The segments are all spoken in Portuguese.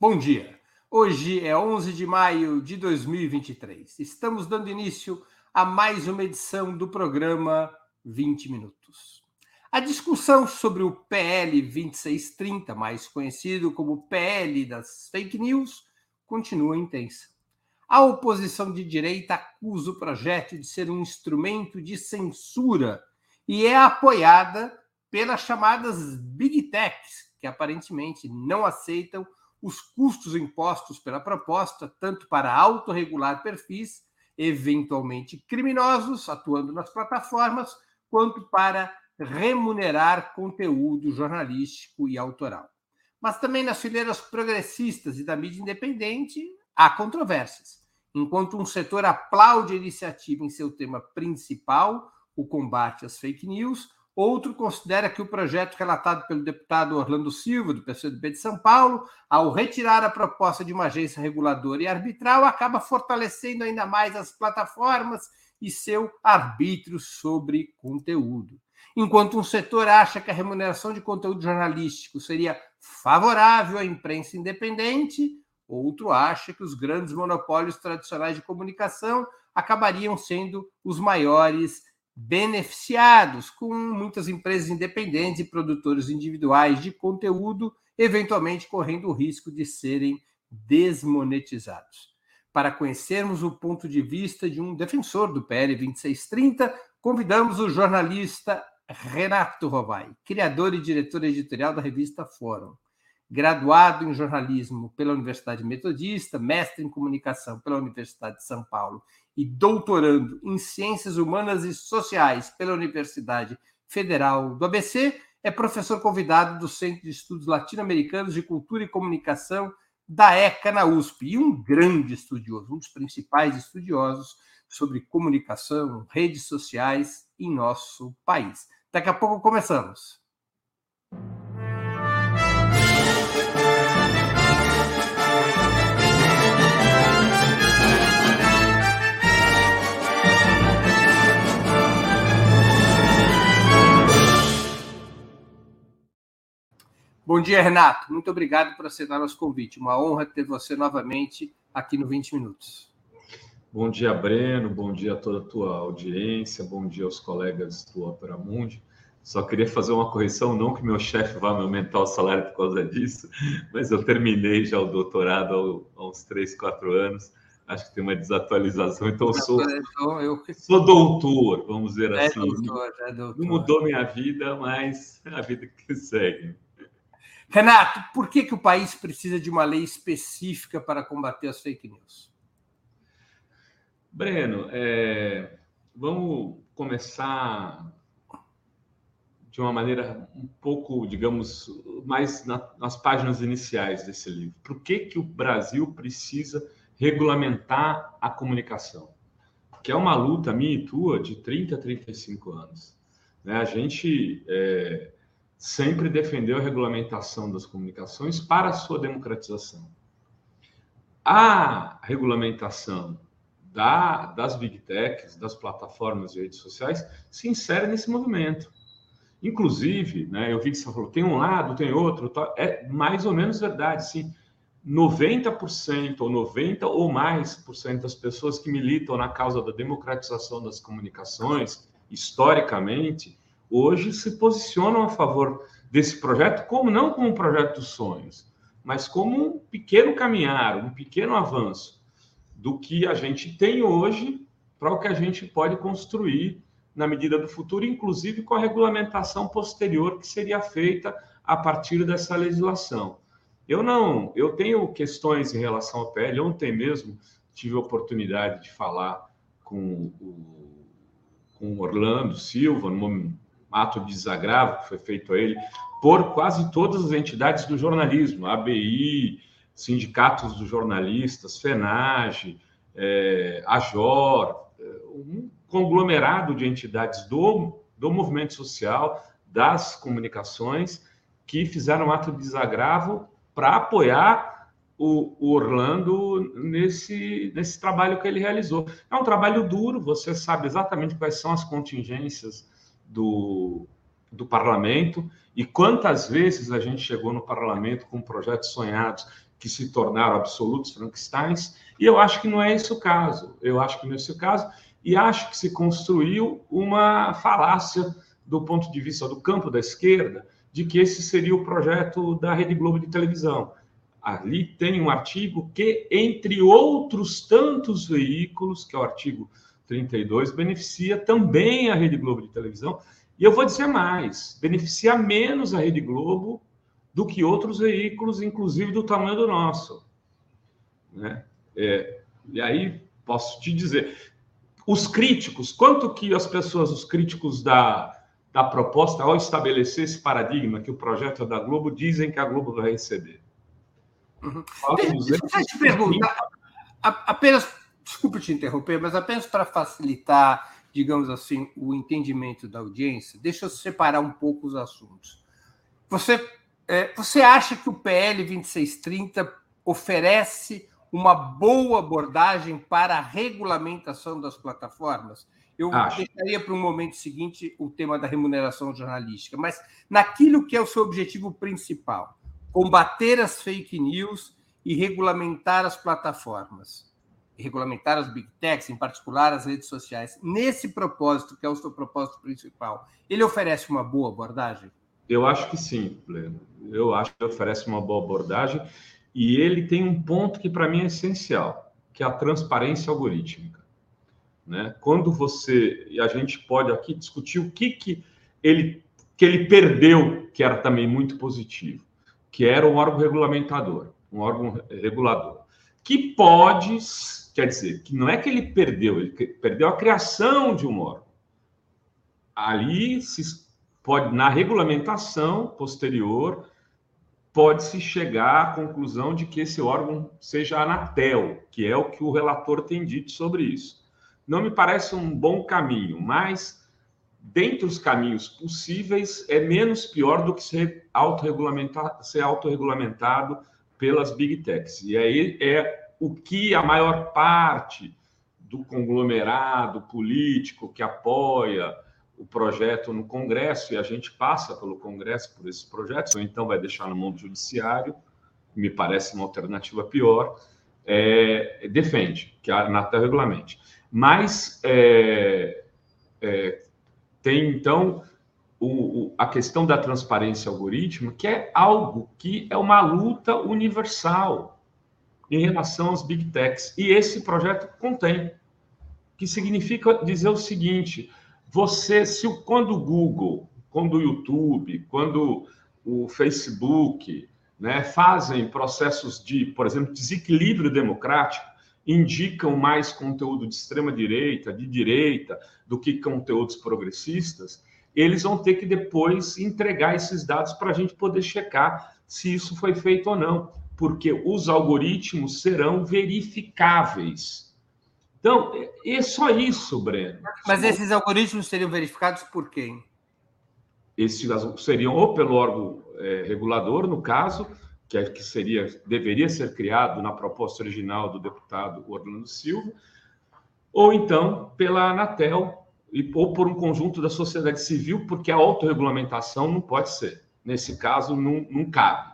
Bom dia. Hoje é 11 de maio de 2023. Estamos dando início a mais uma edição do programa 20 Minutos. A discussão sobre o PL 2630, mais conhecido como PL das fake news, continua intensa. A oposição de direita acusa o projeto de ser um instrumento de censura e é apoiada pelas chamadas Big Techs, que aparentemente não aceitam os custos impostos pela proposta, tanto para autorregular perfis, eventualmente criminosos, atuando nas plataformas, quanto para remunerar conteúdo jornalístico e autoral. Mas também nas fileiras progressistas e da mídia independente há controvérsias. Enquanto um setor aplaude a iniciativa em seu tema principal, o combate às fake news, Outro considera que o projeto relatado pelo deputado Orlando Silva, do PCdoB de São Paulo, ao retirar a proposta de uma agência reguladora e arbitral, acaba fortalecendo ainda mais as plataformas e seu arbítrio sobre conteúdo. Enquanto um setor acha que a remuneração de conteúdo jornalístico seria favorável à imprensa independente, outro acha que os grandes monopólios tradicionais de comunicação acabariam sendo os maiores beneficiados, com muitas empresas independentes e produtores individuais de conteúdo, eventualmente correndo o risco de serem desmonetizados. Para conhecermos o ponto de vista de um defensor do PL 2630, convidamos o jornalista Renato Rovai, criador e diretor editorial da revista Fórum graduado em jornalismo pela Universidade Metodista, mestre em comunicação pela Universidade de São Paulo e doutorando em ciências humanas e sociais pela Universidade Federal do ABC, é professor convidado do Centro de Estudos Latino-Americanos de Cultura e Comunicação da ECA na USP e um grande estudioso, um dos principais estudiosos sobre comunicação, redes sociais em nosso país. Daqui a pouco começamos. Bom dia, Renato. Muito obrigado por aceitar nosso convite. Uma honra ter você novamente aqui no 20 Minutos. Bom dia, Breno. Bom dia a toda a tua audiência. Bom dia aos colegas do Opera Mundi. Só queria fazer uma correção, não que meu chefe vá me aumentar o salário por causa disso, mas eu terminei já o doutorado há uns 3, 4 anos. Acho que tem uma desatualização, então eu sou, eu... sou doutor, vamos dizer é assim. Doutor, é doutor. Não mudou minha vida, mas é a vida que segue. Renato, por que, que o país precisa de uma lei específica para combater as fake news? Breno, é, vamos começar de uma maneira um pouco, digamos, mais na, nas páginas iniciais desse livro. Por que, que o Brasil precisa regulamentar a comunicação? Que é uma luta minha e tua de 30 a 35 anos. Né? A gente é, sempre defendeu a regulamentação das comunicações para a sua democratização. A regulamentação da, das big techs, das plataformas de redes sociais, se insere nesse movimento. Inclusive, né, eu vi que você falou, tem um lado, tem outro, tá, é mais ou menos verdade, sim. 90% ou 90% ou mais por cento das pessoas que militam na causa da democratização das comunicações, historicamente, hoje se posicionam a favor desse projeto, como não como um projeto dos sonhos, mas como um pequeno caminhar, um pequeno avanço do que a gente tem hoje para o que a gente pode construir na medida do futuro, inclusive com a regulamentação posterior que seria feita a partir dessa legislação. Eu não, eu tenho questões em relação ao PL. Ontem mesmo tive a oportunidade de falar com o, com Orlando Silva, numa ato de desagravo que foi feito a ele por quase todas as entidades do jornalismo, ABI, sindicatos dos jornalistas, FENAGE, é, AJOR, é, um conglomerado de entidades do, do movimento social, das comunicações, que fizeram um ato de desagravo para apoiar o, o, Orlando nesse, nesse trabalho que ele realizou. É um trabalho duro, você sabe exatamente quais são as contingências do, do parlamento e quantas vezes a gente chegou no parlamento com projetos sonhados que se tornaram absolutos Frankensteins, e eu acho que não é esse o caso. Eu acho que não é esse o caso, e acho que se construiu uma falácia do ponto de vista do campo da esquerda, de que esse seria o projeto da Rede Globo de televisão. Ali tem um artigo que, entre outros tantos veículos, que é o artigo 32, beneficia também a Rede Globo de televisão. E eu vou dizer mais: beneficia menos a Rede Globo do que outros veículos, inclusive do tamanho do nosso. Né? É, e aí posso te dizer, os críticos, quanto que as pessoas, os críticos da, da proposta, ao estabelecer esse paradigma que o projeto é da Globo, dizem que a Globo vai receber? Uhum. Deixa eu te perguntar, apenas, desculpe te interromper, mas apenas para facilitar, digamos assim, o entendimento da audiência, deixa eu separar um pouco os assuntos. Você é, você acha que o PL 2630 oferece uma boa abordagem para a regulamentação das plataformas? Eu Acho. deixaria para um momento seguinte o tema da remuneração jornalística, mas naquilo que é o seu objetivo principal, combater as fake news e regulamentar as plataformas, regulamentar as big techs, em particular as redes sociais. Nesse propósito, que é o seu propósito principal, ele oferece uma boa abordagem? Eu acho que sim, Pleno. Eu acho que oferece uma boa abordagem e ele tem um ponto que para mim é essencial, que é a transparência algorítmica. Né? Quando você e a gente pode aqui discutir o que, que ele que ele perdeu, que era também muito positivo, que era um órgão regulamentador, um órgão regulador, que pode, quer dizer, que não é que ele perdeu, ele perdeu a criação de um órgão. Ali se pode, na regulamentação posterior, pode-se chegar à conclusão de que esse órgão seja Anatel, que é o que o relator tem dito sobre isso. Não me parece um bom caminho, mas dentre os caminhos possíveis é menos pior do que ser autorregulamentado, ser autorregulamentado pelas big techs. E aí é o que a maior parte do conglomerado político que apoia o projeto no Congresso e a gente passa pelo Congresso por esses projetos, ou então vai deixar no mundo judiciário, me parece uma alternativa pior, é, defende que a Anatel regulamente. Mas é, é, tem, então, o, o, a questão da transparência algorítmica, que é algo que é uma luta universal em relação às big techs. E esse projeto contém, que significa dizer o seguinte: você, se quando o Google, quando o YouTube, quando o Facebook né, fazem processos de, por exemplo, desequilíbrio democrático, indicam mais conteúdo de extrema direita, de direita, do que conteúdos progressistas, eles vão ter que depois entregar esses dados para a gente poder checar se isso foi feito ou não, porque os algoritmos serão verificáveis. Então, é só isso, Breno. Mas esses algoritmos seriam verificados por quem? Esses seriam ou pelo órgão é, regulador, no caso, que, é, que seria, deveria ser criado na proposta original do deputado Orlando Silva, ou então pela Anatel, e, ou por um conjunto da sociedade civil, porque a autorregulamentação não pode ser. Nesse caso, não, não cabe.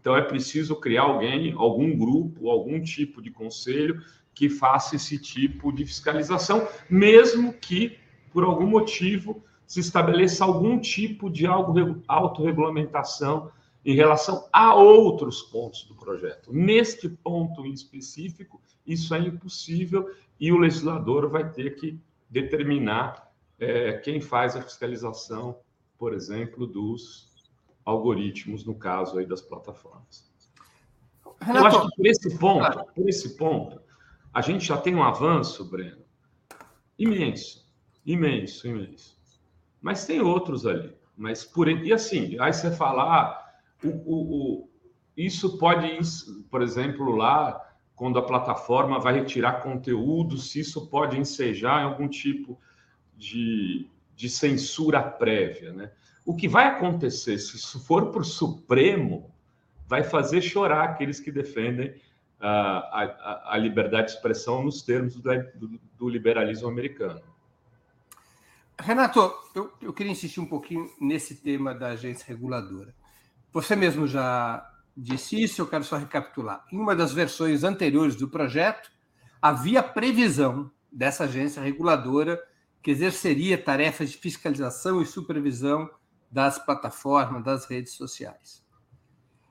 Então, é preciso criar alguém, algum grupo, algum tipo de conselho que faça esse tipo de fiscalização, mesmo que, por algum motivo, se estabeleça algum tipo de autorregulamentação em relação a outros pontos do projeto. Neste ponto em específico, isso é impossível e o legislador vai ter que determinar é, quem faz a fiscalização, por exemplo, dos algoritmos, no caso aí das plataformas. Renato, Eu acho que por esse ponto, por esse ponto, a gente já tem um avanço, Breno, imenso, imenso, imenso. Mas tem outros ali. Mas por e assim, aí você falar, ah, o, o, o, isso pode, por exemplo, lá quando a plataforma vai retirar conteúdo, se isso pode ensejar algum tipo de, de censura prévia, né? O que vai acontecer se isso for para o Supremo vai fazer chorar aqueles que defendem a, a, a liberdade de expressão nos termos do, do, do liberalismo americano. Renato, eu, eu queria insistir um pouquinho nesse tema da agência reguladora. Você mesmo já disse isso, eu quero só recapitular. Em uma das versões anteriores do projeto, havia previsão dessa agência reguladora que exerceria tarefas de fiscalização e supervisão das plataformas, das redes sociais.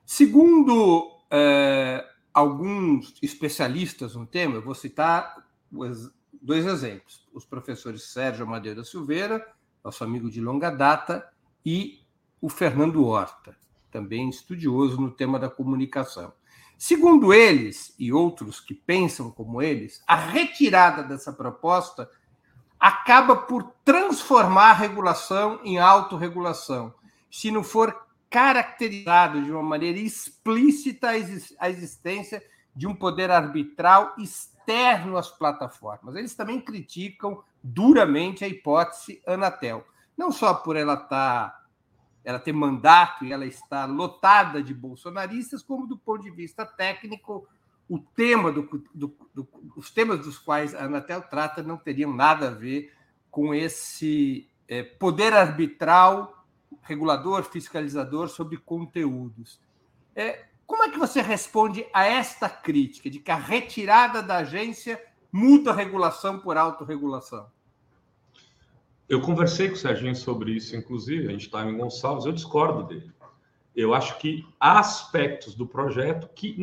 Segundo é, alguns especialistas no tema, eu vou citar dois exemplos: os professores Sérgio Madeira Silveira, nosso amigo de longa data, e o Fernando Horta, também estudioso no tema da comunicação. Segundo eles e outros que pensam como eles, a retirada dessa proposta acaba por transformar a regulação em autorregulação, se não for caracterizado de uma maneira explícita a existência de um poder arbitral externo às plataformas. Eles também criticam duramente a hipótese Anatel, não só por ela estar tá, ela ter mandato e ela estar lotada de bolsonaristas, como do ponto de vista técnico, o tema do, do, do, os temas dos quais a Anatel trata não teriam nada a ver com esse é, poder arbitral regulador, fiscalizador sobre conteúdos. É, como é que você responde a esta crítica de que a retirada da agência muda a regulação por autorregulação? Eu conversei com o Serginho sobre isso, inclusive, a gente estava em Gonçalves, eu discordo dele. Eu acho que há aspectos do projeto que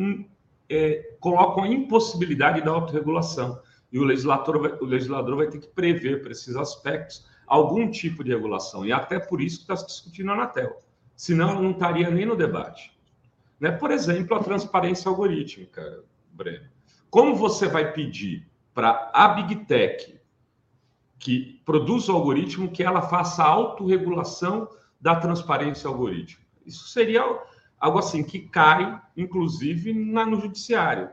é, colocam a impossibilidade da autorregulação. E o legislador, vai, o legislador vai ter que prever para esses aspectos algum tipo de regulação. E até por isso que está se discutindo a Anatel. Senão não estaria nem no debate. Né? Por exemplo, a transparência algorítmica, Breno. Como você vai pedir para a Big Tech que produz o algoritmo que ela faça a autorregulação da transparência algorítmica? Isso seria algo assim que cai, inclusive, na, no judiciário.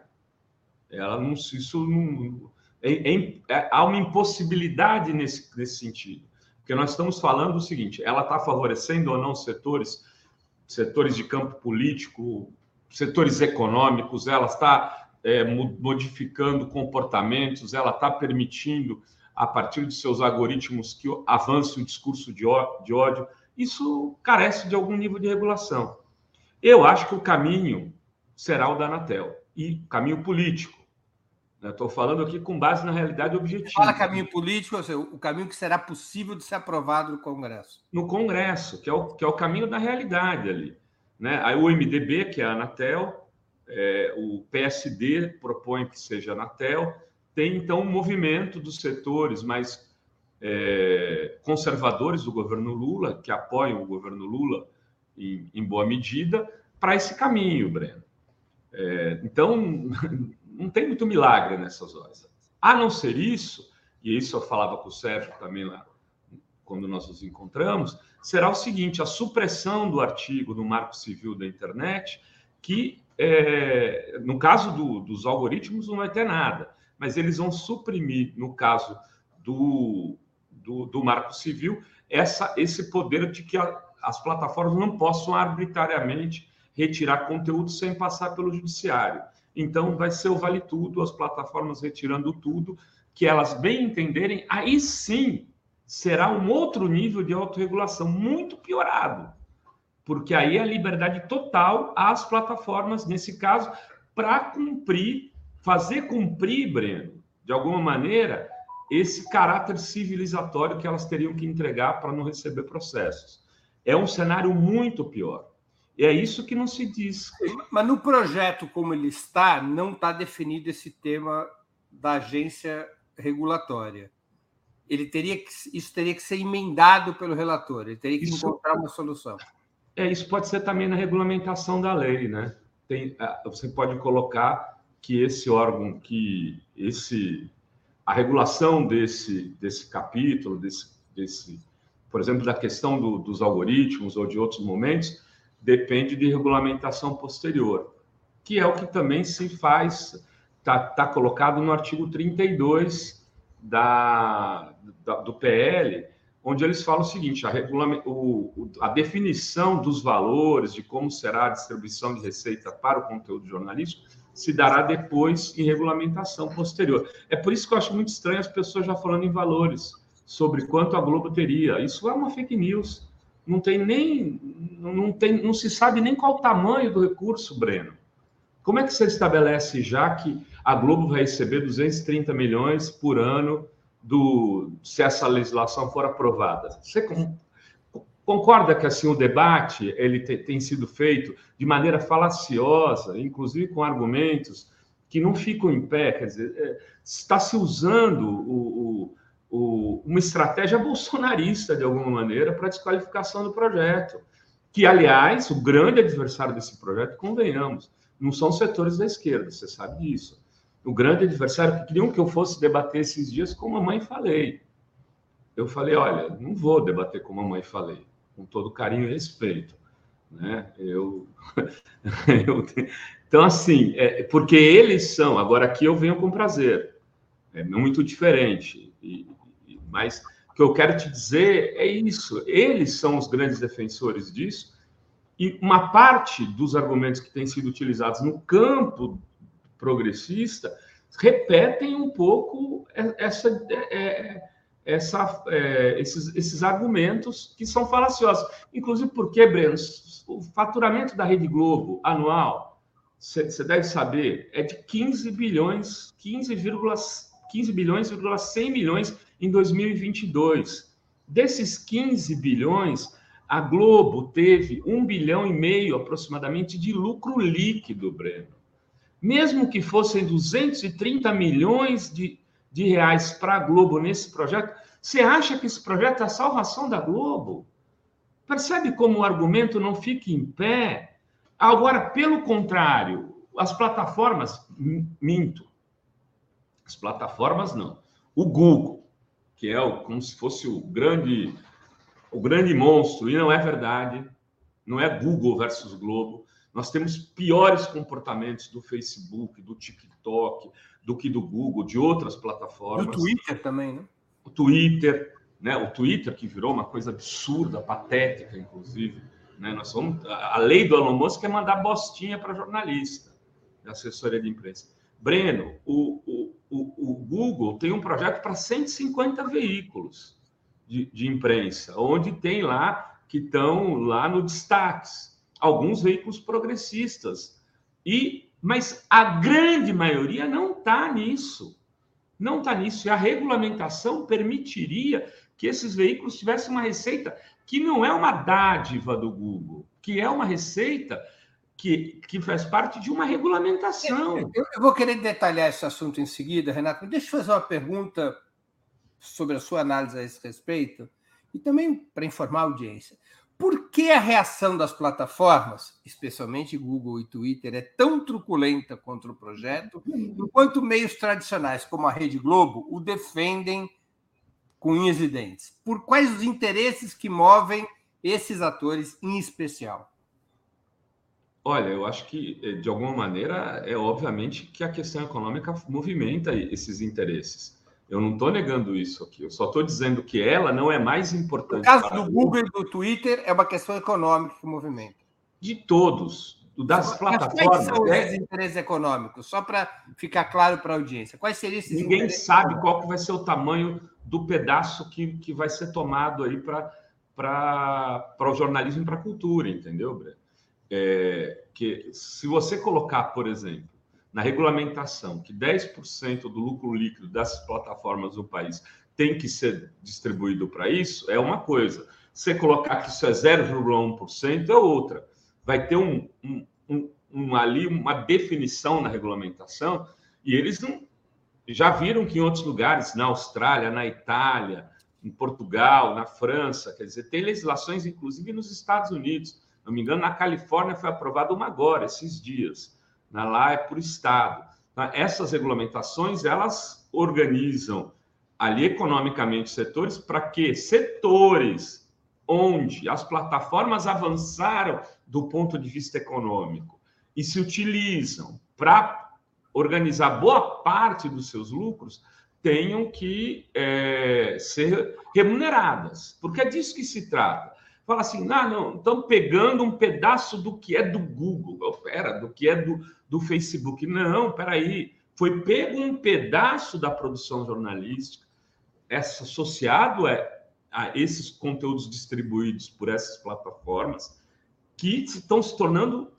Ela não, isso não, é, é, é, há uma impossibilidade nesse, nesse sentido. Porque nós estamos falando o seguinte: ela está favorecendo ou não setores, setores de campo político, setores econômicos, ela está é, modificando comportamentos, ela está permitindo, a partir de seus algoritmos, que avance o discurso de ódio. Isso carece de algum nível de regulação. Eu acho que o caminho será o da Anatel e caminho político. Estou falando aqui com base na realidade objetiva. Fala caminho político, ou seja, o caminho que será possível de ser aprovado no Congresso. No Congresso, que é o, que é o caminho da realidade ali. Né? Aí o MDB, que é a Anatel, é, o PSD propõe que seja a Anatel, tem então um movimento dos setores mais é, conservadores do governo Lula, que apoiam o governo Lula em, em boa medida, para esse caminho, Breno. É, então, não tem muito milagre nessas horas. A não ser isso, e isso eu falava com o Sérgio também lá, quando nós nos encontramos, será o seguinte: a supressão do artigo no Marco Civil da Internet, que é, no caso do, dos algoritmos não vai ter nada, mas eles vão suprimir, no caso do, do, do Marco Civil, essa, esse poder de que a, as plataformas não possam arbitrariamente retirar conteúdo sem passar pelo judiciário. Então, vai ser o vale tudo, as plataformas retirando tudo, que elas bem entenderem, aí sim será um outro nível de autorregulação, muito piorado. Porque aí é a liberdade total às plataformas, nesse caso, para cumprir, fazer cumprir, Breno, de alguma maneira, esse caráter civilizatório que elas teriam que entregar para não receber processos. É um cenário muito pior. E é isso que não se diz. Mas no projeto como ele está, não está definido esse tema da agência regulatória. Ele teria que, isso teria que ser emendado pelo relator, ele teria que isso, encontrar uma solução. É, isso pode ser também na regulamentação da lei, né? Tem, você pode colocar que esse órgão, que esse a regulação desse, desse capítulo, desse, desse, por exemplo, da questão do, dos algoritmos ou de outros momentos, depende de regulamentação posterior, que é o que também se faz, está tá colocado no artigo 32 da, da, do PL, onde eles falam o seguinte: a, o, a definição dos valores, de como será a distribuição de receita para o conteúdo jornalístico, se dará depois em regulamentação posterior. É por isso que eu acho muito estranho as pessoas já falando em valores sobre quanto a Globo teria. Isso é uma fake news. Não tem nem, não tem, não se sabe nem qual o tamanho do recurso, Breno. Como é que você estabelece já que a Globo vai receber 230 milhões por ano do se essa legislação for aprovada? Você concorda que assim o debate ele tem sido feito de maneira falaciosa, inclusive com argumentos que não ficam em pé, quer dizer, é, está se usando o, o, o, uma estratégia bolsonarista, de alguma maneira, para desqualificação do projeto. Que, aliás, o grande adversário desse projeto, convenhamos, não são setores da esquerda, você sabe disso. O grande adversário, que queriam que eu fosse debater esses dias com a mamãe falei. Eu falei, olha, não vou debater com a mamãe falei, com todo carinho e respeito. Né? Eu, eu então, assim, é, porque eles são, agora aqui eu venho com prazer, é muito diferente, e, mas o que eu quero te dizer é isso: eles são os grandes defensores disso, e uma parte dos argumentos que têm sido utilizados no campo progressista repetem um pouco essa, é, essa, é, esses, esses argumentos que são falaciosos. Inclusive porque, Breno, o faturamento da Rede Globo anual você deve saber, é de 15 bilhões, 15, 15 bilhões, 100 milhões em 2022. Desses 15 bilhões, a Globo teve 1 bilhão e meio aproximadamente de lucro líquido, Breno. Mesmo que fossem 230 milhões de, de reais para a Globo nesse projeto, você acha que esse projeto é a salvação da Globo? Percebe como o argumento não fica em pé? Agora, pelo contrário, as plataformas, minto. As plataformas não. O Google, que é o, como se fosse o grande, o grande monstro, e não é verdade, não é Google versus Globo. Nós temos piores comportamentos do Facebook, do TikTok, do que do Google, de outras plataformas. Do Twitter também, né? O Twitter, né? O Twitter que virou uma coisa absurda, patética, inclusive. Né? Nós vamos, a lei do Elon Musk é mandar bostinha para jornalista, da assessoria de imprensa. Breno, o, o, o, Google tem um projeto para 150 veículos de, de imprensa, onde tem lá que estão lá no destaques, alguns veículos progressistas. E, mas a grande maioria não está nisso. Não está nisso. E a regulamentação permitiria que esses veículos tivessem uma receita que não é uma dádiva do Google, que é uma receita que, que faz parte de uma regulamentação. Eu, eu vou querer detalhar esse assunto em seguida, Renato, mas deixa eu fazer uma pergunta sobre a sua análise a esse respeito e também para informar a audiência. Por que a reação das plataformas, especialmente Google e Twitter, é tão truculenta contra o projeto, enquanto meios tradicionais como a Rede Globo o defendem com unhas e dentes? Por quais os interesses que movem esses atores em especial? Olha, eu acho que, eh, de alguma maneira, é obviamente que a questão econômica movimenta esses interesses. Eu não estou negando isso aqui, eu só estou dizendo que ela não é mais importante. No caso do Google e do Twitter, é uma questão econômica que movimenta. De todos, das plataformas. Quais são é... os interesses econômicos? Só para ficar claro para a audiência. Quais seriam esses Ninguém sabe qual que vai ser o tamanho do pedaço que, que vai ser tomado aí para o jornalismo e para a cultura, entendeu, Breno? É, que se você colocar, por exemplo, na regulamentação que 10% do lucro líquido dessas plataformas do país tem que ser distribuído para isso, é uma coisa. Você colocar que isso é 0,1% é outra vai ter um, um, um, um, ali uma definição na regulamentação e eles não já viram que em outros lugares, na Austrália, na Itália, em Portugal, na França, quer dizer, tem legislações, inclusive nos Estados Unidos. Não me engano, na Califórnia foi aprovada uma agora, esses dias. Na lá é por estado. Tá? Essas regulamentações, elas organizam ali economicamente setores para que setores onde as plataformas avançaram do ponto de vista econômico e se utilizam para organizar boa parte dos seus lucros, tenham que é, ser remuneradas, porque é disso que se trata. Fala assim, ah, não, estão pegando um pedaço do que é do Google, pera, do que é do, do Facebook. Não, peraí, foi pego um pedaço da produção jornalística, essa associado é a esses conteúdos distribuídos por essas plataformas que estão se tornando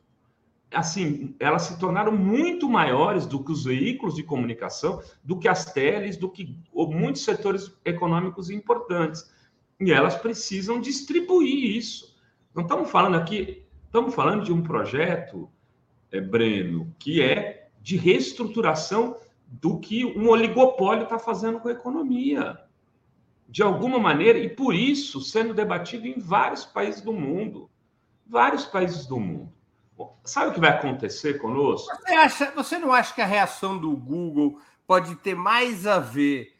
assim, elas se tornaram muito maiores do que os veículos de comunicação, do que as teles, do que muitos setores econômicos importantes. E elas precisam distribuir isso. Não estamos falando aqui, estamos falando de um projeto, é, Breno, que é de reestruturação do que um oligopólio está fazendo com a economia. De alguma maneira, e por isso sendo debatido em vários países do mundo. Vários países do mundo. Sabe o que vai acontecer conosco? Você, acha, você não acha que a reação do Google pode ter mais a ver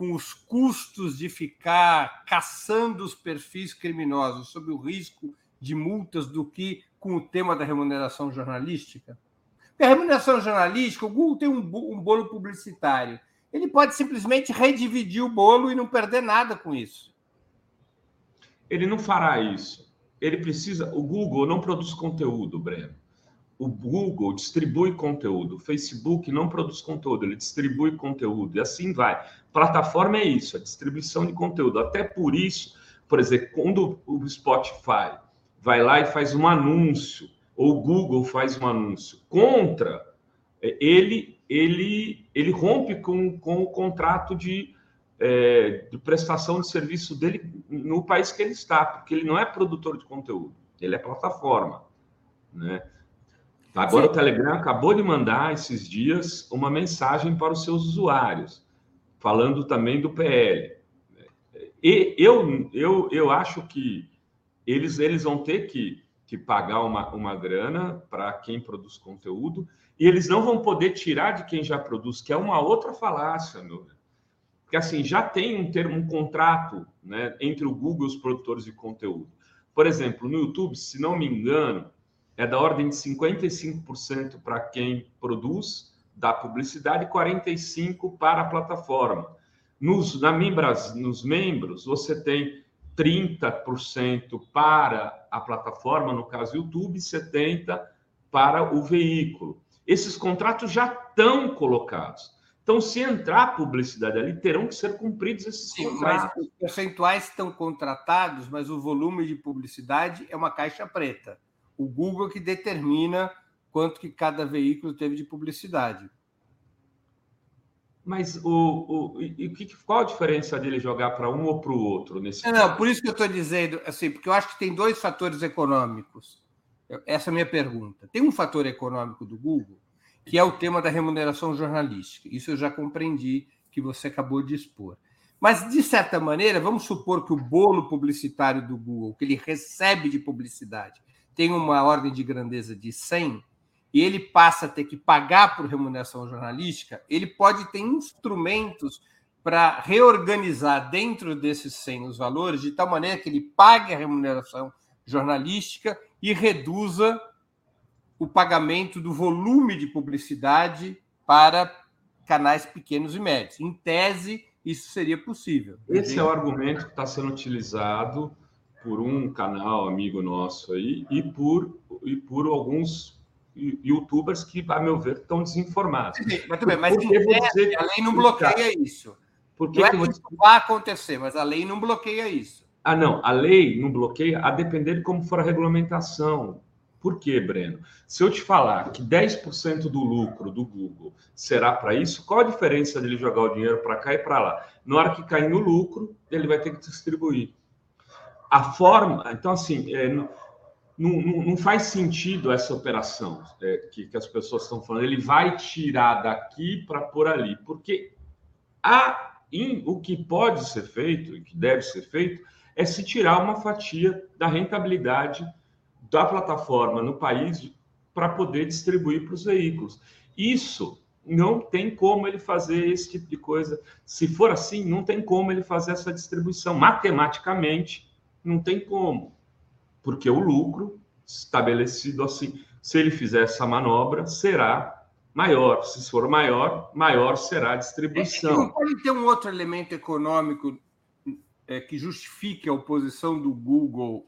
com os custos de ficar caçando os perfis criminosos sob o risco de multas do que com o tema da remuneração jornalística? Porque a remuneração jornalística, o Google tem um, bolo publicitário. Ele pode simplesmente redividir o bolo e não perder nada com isso. Ele não fará isso ele precisa. O Google não produz conteúdo, Breno. O Google distribui conteúdo. O Facebook não produz conteúdo, ele distribui conteúdo. E assim vai. Plataforma é isso, a distribuição de conteúdo. Até por isso, por exemplo, quando o Spotify vai lá e faz um anúncio, ou o Google faz um anúncio contra, é, ele, ele, ele rompe com, com o contrato de é, de prestação de serviço dele no país que ele está, porque ele não é produtor de conteúdo, ele é plataforma. Né? Agora Sim. o Telegram acabou de mandar esses dias uma mensagem para os seus usuários, falando também do PL. E eu, eu, eu acho que eles, eles vão ter que, que pagar uma, uma grana para quem produz conteúdo, e eles não vão poder tirar de quem já produz, que é uma outra falácia, meu porque assim já tem um termo, um contrato né, entre o Google e os produtores de conteúdo. Por exemplo, no YouTube, se não me engano, é da ordem de 55% para quem produz da publicidade e 45% para a plataforma. Nos, na nos membros, você tem 30% para a plataforma, no caso YouTube, e 70% para o veículo. Esses contratos já estão colocados. Então, se entrar publicidade ali, terão que ser cumpridos esses Sim, contratos. Mas os percentuais estão contratados, mas o volume de publicidade é uma caixa preta. O Google que determina quanto que cada veículo teve de publicidade. Mas o, o, e, qual a diferença dele jogar para um ou para o outro nesse Não, não, por isso que eu estou dizendo, assim, porque eu acho que tem dois fatores econômicos. Essa é a minha pergunta. Tem um fator econômico do Google que é o tema da remuneração jornalística. Isso eu já compreendi que você acabou de expor. Mas, de certa maneira, vamos supor que o bolo publicitário do Google, que ele recebe de publicidade, tem uma ordem de grandeza de 100, e ele passa a ter que pagar por remuneração jornalística, ele pode ter instrumentos para reorganizar dentro desses 100 os valores, de tal maneira que ele pague a remuneração jornalística e reduza o pagamento do volume de publicidade para canais pequenos e médios. Em tese, isso seria possível. Esse é o argumento que está sendo utilizado por um canal amigo nosso aí e por, e por alguns youtubers que, a meu ver, estão desinformados. Mas, bem, mas tese, a lei não bloqueia isso. Por que não é que isso vai acontecer, mas a lei não bloqueia isso. Ah, não. A lei não bloqueia a depender de como for a regulamentação. Por quê, Breno? Se eu te falar que 10% do lucro do Google será para isso, qual a diferença dele jogar o dinheiro para cá e para lá? Na hora que cair no lucro, ele vai ter que distribuir. A forma, então, assim, é, não, não, não, faz sentido essa operação é, que, que, as pessoas estão falando. Ele vai tirar daqui para pôr ali, porque a, in, o que pode ser feito e que deve ser feito é se tirar uma fatia da rentabilidade da plataforma no país para poder distribuir para os veículos. Isso não tem como ele fazer esse tipo de coisa. Se for assim, não tem como ele fazer essa distribuição. Matematicamente, não tem como. Porque o lucro estabelecido assim, se ele fizer essa manobra, será maior. Se for maior, maior será a distribuição. É, pode ter um outro elemento econômico é, que justifique a oposição do Google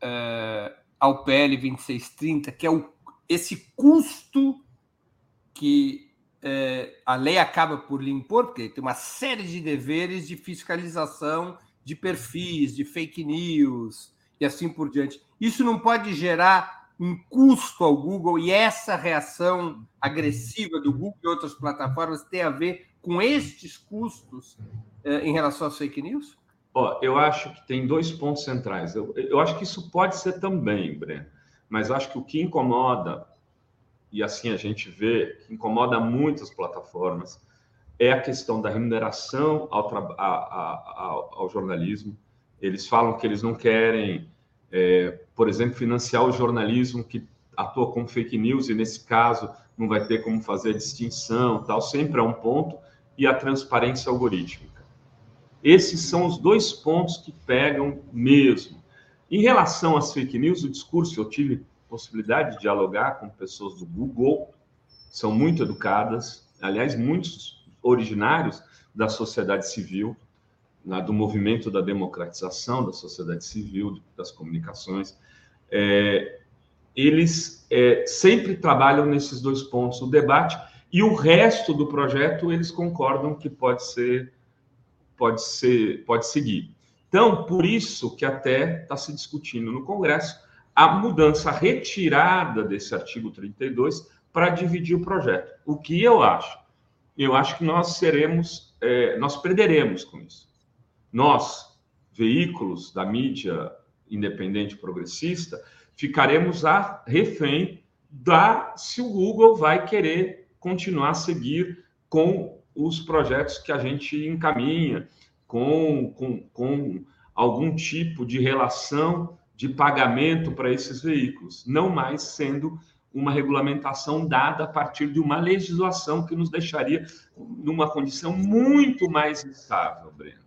é, ao PL 2630, que é o, esse custo que é, a lei acaba por lhe impor, porque tem uma série de deveres de fiscalização de perfis, de fake news e assim por diante. Isso não pode gerar um custo ao Google e essa reação agressiva do Google e outras plataformas tem a ver com estes custos eh, em relação às fake news? Ó, eu acho que tem dois pontos centrais. Eu, eu acho que isso pode ser também, Breno, mas acho que o que incomoda, e assim a gente vê, que incomoda muitas plataformas, é a questão da remuneração ao, a, a, ao jornalismo. Eles falam que eles não querem, é, por exemplo, financiar o jornalismo que atua com fake news, e nesse caso não vai ter como fazer a distinção, tal. Sempre é um ponto, e a transparência algorítmica. Esses são os dois pontos que pegam mesmo. Em relação às fake news, o discurso, eu tive possibilidade de dialogar com pessoas do Google, são muito educadas, aliás, muitos originários da sociedade civil, na, do movimento da democratização da sociedade civil, das comunicações, é, eles é, sempre trabalham nesses dois pontos, o debate e o resto do projeto eles concordam que pode ser, pode ser, pode seguir. Então, por isso que até está se discutindo no Congresso a mudança, a retirada desse artigo 32 para dividir o projeto. O que eu acho? Eu acho que nós seremos, é, nós perderemos com isso. Nós, veículos da mídia independente progressista, ficaremos a refém da se o Google vai querer continuar a seguir com os projetos que a gente encaminha, com, com, com algum tipo de relação de pagamento para esses veículos, não mais sendo uma regulamentação dada a partir de uma legislação que nos deixaria numa condição muito mais estável, Breno.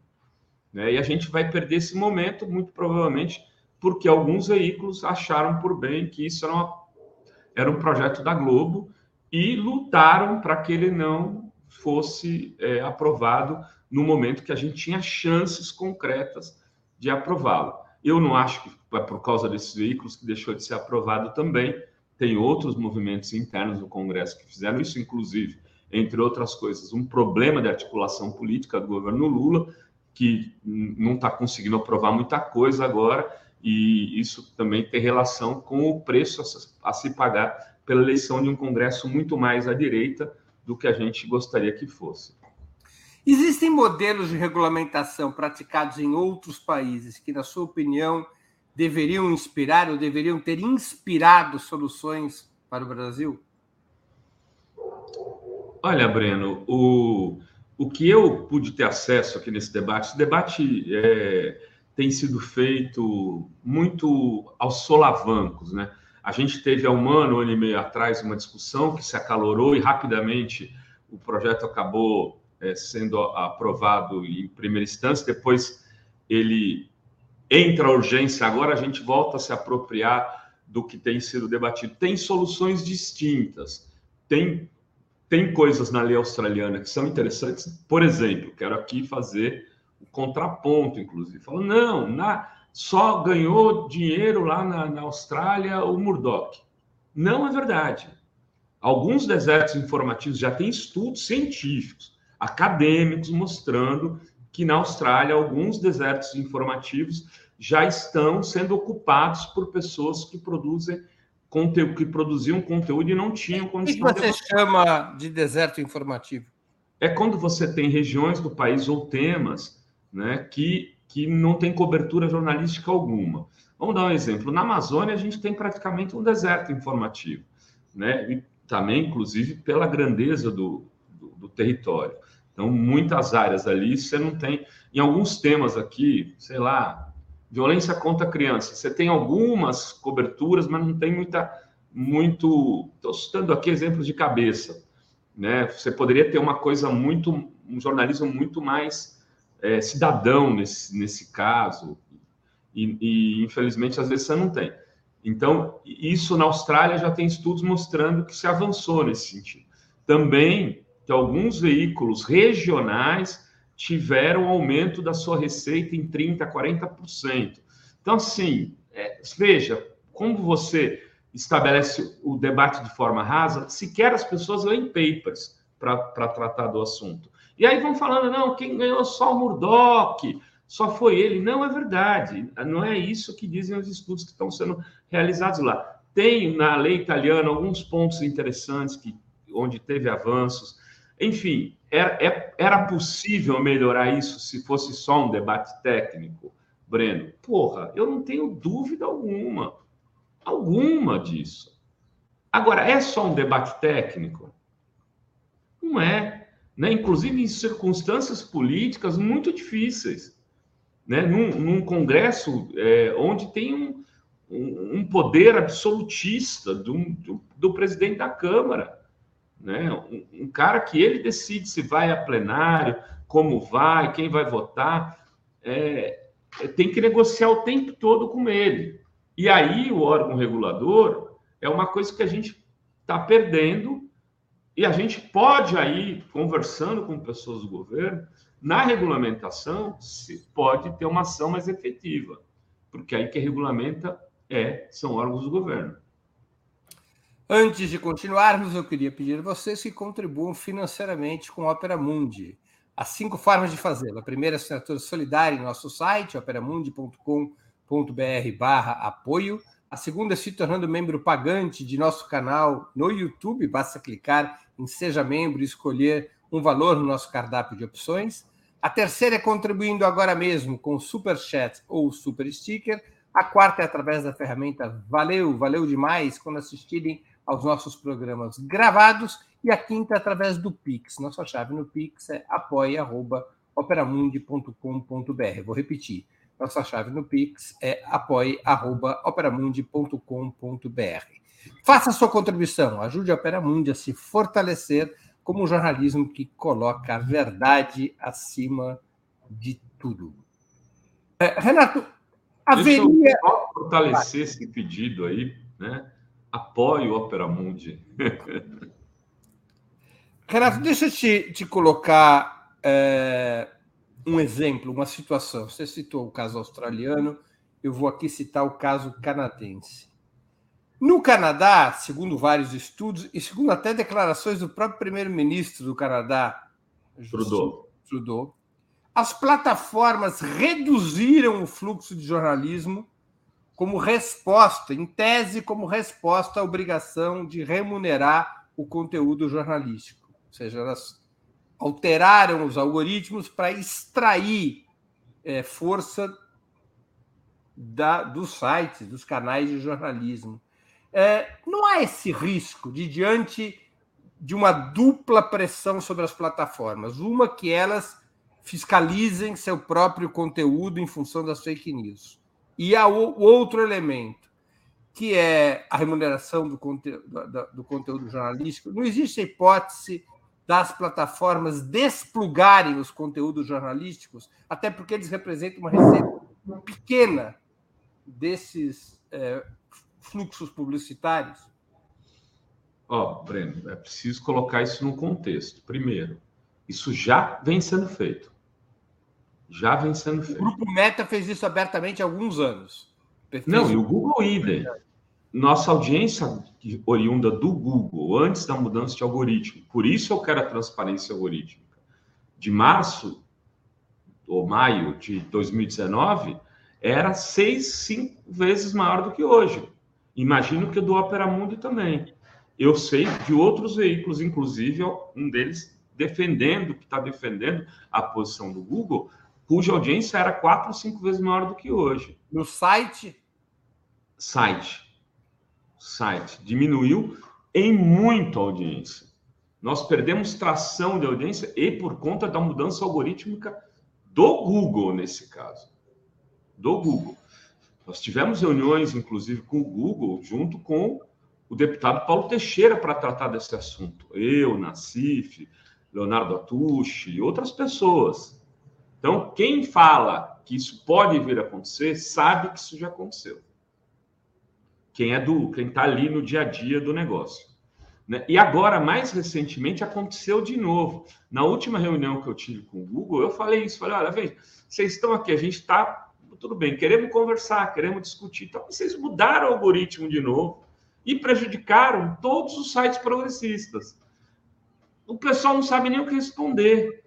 Né? E a gente vai perder esse momento, muito provavelmente, porque alguns veículos acharam por bem que isso era, uma, era um projeto da Globo e lutaram para que ele não fosse é, aprovado no momento que a gente tinha chances concretas de aprová-lo. Eu não acho que é por causa desses veículos que deixou de ser aprovado também, tem outros movimentos internos do Congresso que fizeram isso, inclusive, entre outras coisas, um problema de articulação política do governo Lula, que não está conseguindo aprovar muita coisa agora, e isso também tem relação com o preço a se pagar pela eleição de um Congresso muito mais à direita do que a gente gostaria que fosse. Existem modelos de regulamentação praticados em outros países que, na sua opinião, deveriam inspirar ou deveriam ter inspirado soluções para o Brasil? Olha, Breno, o, o que eu pude ter acesso aqui nesse debate, esse debate é, tem sido feito muito aos solavancos, né? A gente teve há um ano, um ano e meio atrás, uma discussão que se acalorou e rapidamente o projeto acabou é, sendo aprovado em primeira instância, depois ele entra a urgência, agora a gente volta a se apropriar do que tem sido debatido. Tem soluções distintas, tem, tem coisas na lei australiana que são interessantes. Por exemplo, quero aqui fazer o contraponto, inclusive. Falo, não, na, só ganhou dinheiro lá na, na Austrália o Murdoch. Não é verdade. Alguns desertos informativos já têm estudos científicos, acadêmicos, mostrando que na Austrália alguns desertos informativos já estão sendo ocupados por pessoas que produzem conteúdo, que produziam conteúdo e não tinham condição. O que você de... chama de deserto informativo? É quando você tem regiões do país ou temas, né, que que não tem cobertura jornalística alguma. Vamos dar um exemplo. Na Amazônia a gente tem praticamente um deserto informativo, né? E também, inclusive, pela grandeza do, do, do território. Então, muitas áreas ali você não tem. Em alguns temas aqui, sei lá, violência contra criança, você tem algumas coberturas, mas não tem muita. Muito. Estou citando aqui exemplos de cabeça. Né? Você poderia ter uma coisa muito. um jornalismo muito mais é, cidadão nesse, nesse caso. E, e, infelizmente, às vezes você não tem. Então, isso na Austrália já tem estudos mostrando que se avançou nesse sentido. Também que alguns veículos regionais tiveram aumento da sua receita em 30%, 40%. Então, assim, é, veja, como você estabelece o debate de forma rasa, sequer as pessoas leem papers. para tratar do assunto. E aí vão falando, não, quem ganhou só o Murdoch, só foi ele. Não é verdade, não é isso que dizem os estudos que estão sendo realizados lá. Tem na lei italiana alguns pontos interessantes que, onde teve avanços. Enfim, era, é, era possível melhorar isso se fosse só um debate técnico, Breno? Porra, eu não tenho dúvida alguma, alguma disso. Agora, é só um debate técnico? Não é. Né? Inclusive em circunstâncias políticas muito difíceis. Né? Num, num Congresso é, onde tem um, um, um, poder absolutista do, do, do, presidente da Câmara. Né? Um, um cara que ele decide se vai a plenário, como vai, quem vai votar. É, é tem que negociar o tempo todo com ele. E aí o órgão regulador é uma coisa que a gente está perdendo e a gente pode aí, conversando com pessoas do governo, na regulamentação, se pode ter uma ação mais efetiva, porque aí que regulamenta é, são órgãos do governo. Antes de continuarmos, eu queria pedir a vocês que contribuam financeiramente com Opera Mundi. Há cinco formas de fazê-lo. A primeira é assinatura solidária em nosso site, operamundi.com.br barra apoio. A segunda é se tornando membro pagante de nosso canal no YouTube. Basta clicar em Seja Membro e escolher um valor no nosso cardápio de opções. A terceira é contribuindo agora mesmo com Super Chat ou Super Sticker. A quarta é através da ferramenta Valeu, valeu demais quando assistirem aos nossos programas gravados. E a quinta através do Pix. Nossa chave no Pix é apoia.operamundi.com.br. Vou repetir nossa chave no Pix é apoie.operamundi.com.br. Faça sua contribuição, ajude a Operamundi a se fortalecer como um jornalismo que coloca a verdade acima de tudo. É, Renato, haveria. Deixa eu fortalecer esse pedido aí, né? Apoie o Operamundi. Renato, deixa eu te, te colocar. É um exemplo, uma situação. Você citou o caso australiano, eu vou aqui citar o caso canadense. No Canadá, segundo vários estudos, e segundo até declarações do próprio primeiro-ministro do Canadá, Trudeau. Trudeau, as plataformas reduziram o fluxo de jornalismo como resposta, em tese, como resposta à obrigação de remunerar o conteúdo jornalístico. Ou seja, elas alteraram os algoritmos para extrair é, força da, dos sites, dos canais de jornalismo. É, não há esse risco de, diante de uma dupla pressão sobre as plataformas, uma que elas fiscalizem seu próprio conteúdo em função das fake news, e há o outro elemento, que é a remuneração do, conte do, do conteúdo jornalístico. Não existe a hipótese das plataformas desplugarem os conteúdos jornalísticos, até porque eles representam uma receita pequena desses é, fluxos publicitários? Ó, oh, Breno, é preciso colocar isso no contexto. Primeiro, isso já vem sendo feito. Já vem sendo feito. O Grupo Meta fez isso abertamente há alguns anos. Não, e o Google idem nossa audiência oriunda do Google, antes da mudança de algoritmo, por isso eu quero a transparência algorítmica. De março ou maio de 2019, era seis, cinco vezes maior do que hoje. Imagino que do Opera Mundi também. Eu sei de outros veículos, inclusive um deles defendendo, que está defendendo a posição do Google, cuja audiência era quatro ou cinco vezes maior do que hoje. No site? Site site diminuiu em muito a audiência. Nós perdemos tração de audiência e por conta da mudança algorítmica do Google, nesse caso. Do Google. Nós tivemos reuniões, inclusive, com o Google, junto com o deputado Paulo Teixeira, para tratar desse assunto. Eu, Nassif, Leonardo Atushi e outras pessoas. Então, quem fala que isso pode vir a acontecer, sabe que isso já aconteceu quem é do, quem está ali no dia a dia do negócio. Né? E agora, mais recentemente, aconteceu de novo. Na última reunião que eu tive com o Google, eu falei isso, falei, olha, vem, vocês estão aqui, a gente está, tudo bem, queremos conversar, queremos discutir, então vocês mudaram o algoritmo de novo e prejudicaram todos os sites progressistas. o pessoal não sabe nem o que responder.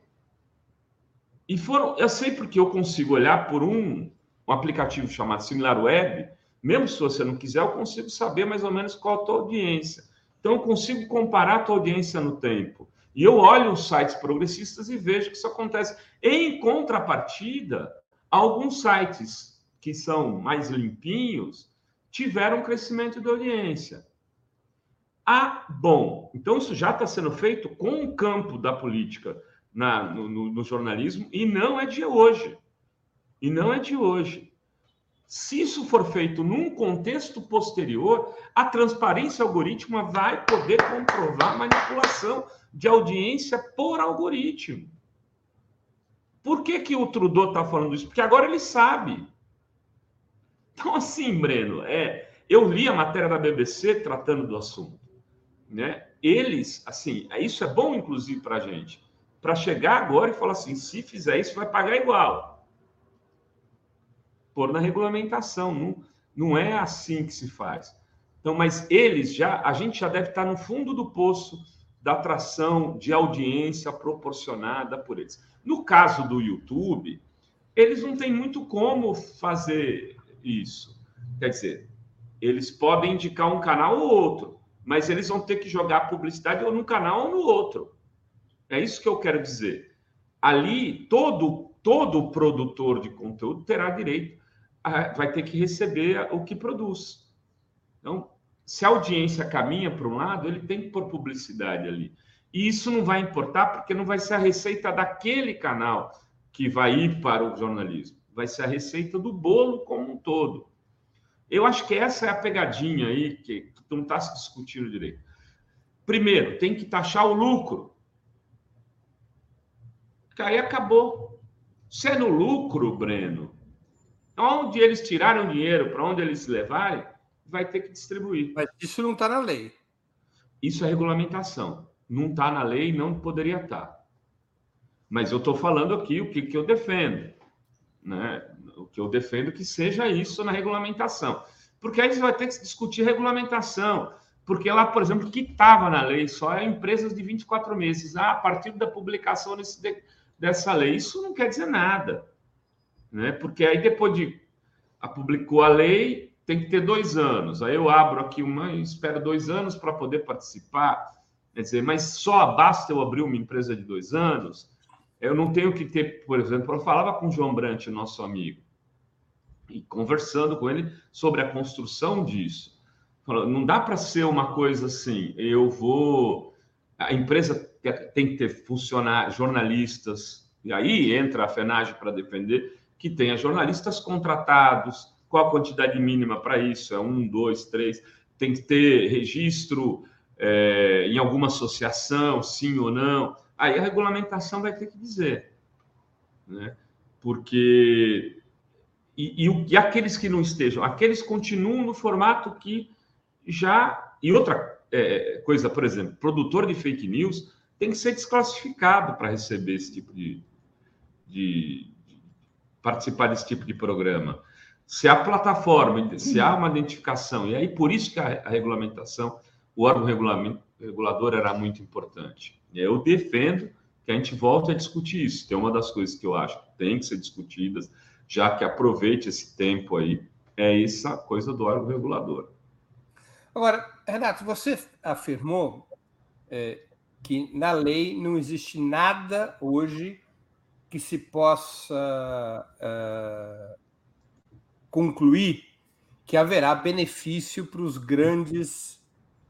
E foram, eu sei porque eu consigo olhar por um, um aplicativo chamado SimilarWeb, mesmo se você não quiser, eu consigo saber mais ou menos qual a tua audiência. Então, eu consigo comparar a tua audiência no tempo. E eu olho os sites progressistas e vejo que isso acontece. Em contrapartida, alguns sites que são mais limpinhos tiveram crescimento de audiência. Ah, bom, então isso já está sendo feito com o campo da política na, no, no, jornalismo e não é de hoje. E não é de hoje. Se isso for feito num contexto posterior, a transparência algorítmica vai poder comprovar manipulação de audiência por algoritmo. Por que, que o Trudeau está falando isso? Porque agora ele sabe. Então, assim, Breno, é, eu li a matéria da BBC tratando do assunto. Né? Eles, assim, isso é bom, inclusive, para a gente, para chegar agora e falar assim: se fizer isso, vai pagar igual. Pôr na regulamentação, não, não é assim que se faz. Então, mas eles já, a gente já deve estar no fundo do poço da atração de audiência proporcionada por eles. No caso do YouTube, eles não têm muito como fazer isso. Quer dizer, eles podem indicar um canal ou outro, mas eles vão ter que jogar publicidade ou num canal ou no outro. É isso que eu quero dizer. Ali, todo, todo produtor de conteúdo terá direito, a, vai ter que receber o que produz. Então, se a audiência caminha para um lado, ele tem que pôr publicidade ali. E isso não vai importar, porque não vai ser a receita daquele canal que vai ir para o jornalismo, vai ser a receita do bolo como um todo. Eu acho que essa é a pegadinha aí que, que não está se discutindo direito. Primeiro, tem que taxar o lucro. Aí acabou. Se é no lucro, Breno, onde eles tiraram dinheiro, para onde eles levarem, vai ter que distribuir. Mas isso não está na lei. Isso é regulamentação. Não está na lei, não poderia estar. Tá. Mas eu estou falando aqui o que, que eu defendo. Né? O que eu defendo é que seja isso na regulamentação. Porque aí você vai ter que discutir regulamentação. Porque lá, por exemplo, que estava na lei só é empresas de 24 meses. Ah, a partir da publicação desse, dessa lei. Isso não quer dizer nada. Né? Porque aí depois de a, publicou a lei, tem que ter dois anos. Aí eu abro aqui uma e espero dois anos para poder participar. Quer dizer, mas só basta eu abrir uma empresa de dois anos? Eu não tenho que ter, por exemplo, eu falava com o João Brant, nosso amigo, e conversando com ele sobre a construção disso. Não dá para ser uma coisa assim, eu vou. A empresa tem que ter funcionários, jornalistas, e aí entra a FENAGE para defender, que tenha jornalistas contratados, qual a quantidade mínima para isso? É um, dois, três. Tem que ter registro é, em alguma associação, sim ou não. Aí a regulamentação vai ter que dizer. Né? Porque. E, e, e aqueles que não estejam, aqueles continuam no formato que já. E outra é, coisa, por exemplo, produtor de fake news tem que ser desclassificado para receber esse tipo de, de, de, participar desse tipo de programa se a plataforma, se há uma identificação, e aí por isso que a, a regulamentação, o órgão regulador era muito importante. Eu defendo que a gente volte a discutir isso. Tem uma das coisas que eu acho que tem que ser discutidas, já que aproveite esse tempo aí, é essa coisa do órgão regulador. Agora, Renato, você afirmou é, que na lei não existe nada hoje que se possa uh, concluir que haverá benefício para os grandes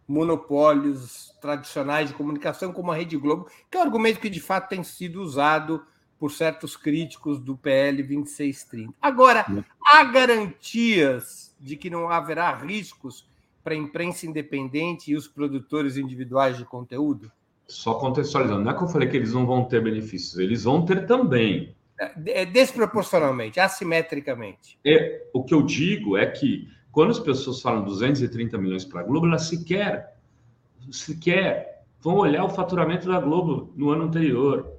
monopólios tradicionais de comunicação, como a Rede Globo, que é um argumento que de fato tem sido usado por certos críticos do PL 2630. Agora, há garantias de que não haverá riscos para a imprensa independente e os produtores individuais de conteúdo? Só contextualizando, não é que eu falei que eles não vão ter benefícios, eles vão ter também. É, é desproporcionalmente, assimetricamente. É, o que eu digo é que quando as pessoas falam 230 milhões para a Globo, elas sequer, sequer vão olhar o faturamento da Globo no ano anterior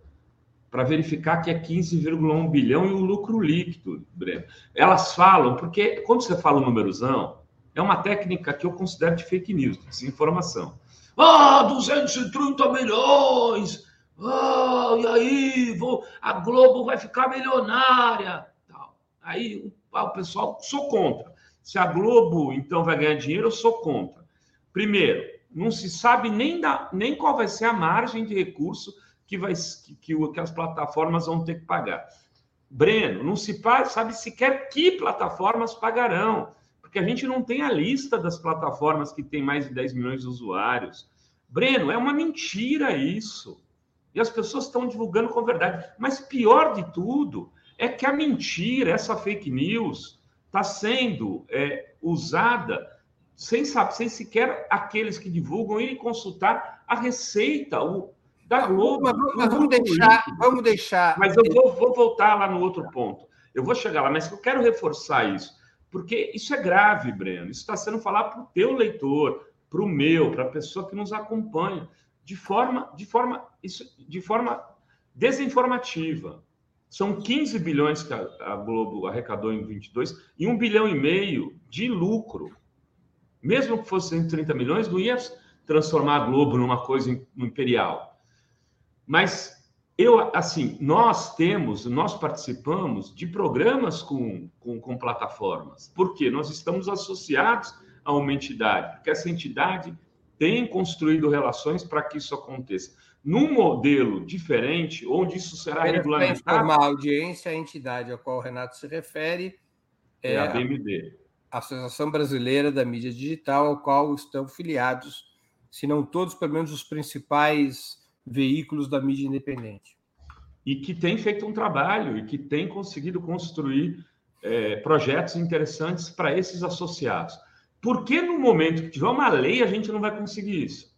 para verificar que é 15,1 bilhão e o lucro líquido, Breno. Elas falam, porque quando você fala o númerozão, é uma técnica que eu considero de fake news, de desinformação. Ah, 230 milhões! Ah, e aí, vou, a Globo vai ficar milionária. Tal. Aí o, pessoal, sou contra. Se a Globo, então, vai ganhar dinheiro, eu sou contra. Primeiro, não se sabe nem, da, nem qual vai ser a margem de recurso que, vai, que, que, que as plataformas vão ter que pagar. Breno, não se sabe sequer que plataformas pagarão, porque a gente não tem a lista das plataformas que tem mais de 10 milhões de usuários. Breno, é uma mentira isso. E as pessoas estão divulgando com verdade. Mas pior de tudo é que a mentira, essa fake news, está sendo é, usada sem, saber, sem sequer aqueles que divulgam irem consultar a receita, o, da Globo. Mas, mas vamos deixar, vamos deixar. Mas eu vou, vou, voltar lá no outro ponto. Eu vou chegar lá, mas eu quero reforçar isso, porque isso é grave, Breno. Isso está sendo falado para o teu leitor, para o meu, para a pessoa que nos acompanha, de forma, de forma, isso, de forma desinformativa. São 15 bilhões que a, Globo arrecadou em 22 e um bilhão e meio de lucro. Mesmo que fosse 130 milhões, não ia transformar a Globo numa coisa imperial. Mas eu, assim, nós temos, nós participamos de programas com, com, com plataformas. Por quê? Nós estamos associados a uma entidade, porque essa entidade tem construído relações para que isso aconteça. Num modelo diferente, onde isso será regulamentado. Para informar a audiência, a entidade a qual o Renato se refere é, é a BMD. A Associação Brasileira da Mídia Digital, ao qual estão filiados, se não todos, pelo menos os principais veículos da mídia independente. E que tem feito um trabalho e que tem conseguido construir é, projetos interessantes para esses associados. Por que no momento que tiver uma lei a gente não vai conseguir isso?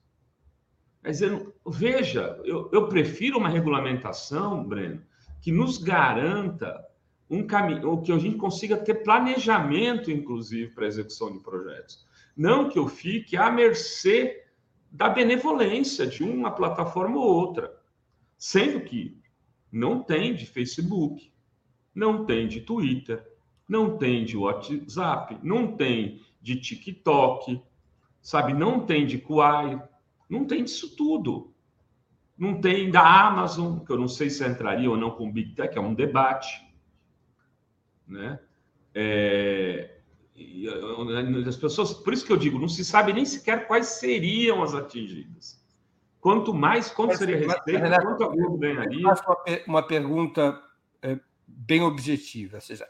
Quer dizer, veja, eu, eu prefiro uma regulamentação, Breno, que nos garanta um caminho, ou que a gente consiga ter planejamento, inclusive, para execução de projetos. Não que eu fique à mercê da benevolência de uma plataforma ou outra. Sendo que não tem de Facebook, não tem de Twitter, não tem de WhatsApp, não tem de TikTok, sabe? Não tem de Kuai, não tem disso tudo. Não tem da Amazon, que eu não sei se entraria ou não com Big Tech, é um debate. Né? É, as pessoas, por isso que eu digo, não se sabe nem sequer quais seriam as atingidas. Quanto mais, quanto mas, seria receita, Renato, quanto a Globo ganharia. Eu faço uma, uma pergunta é, bem objetiva. Ou seja,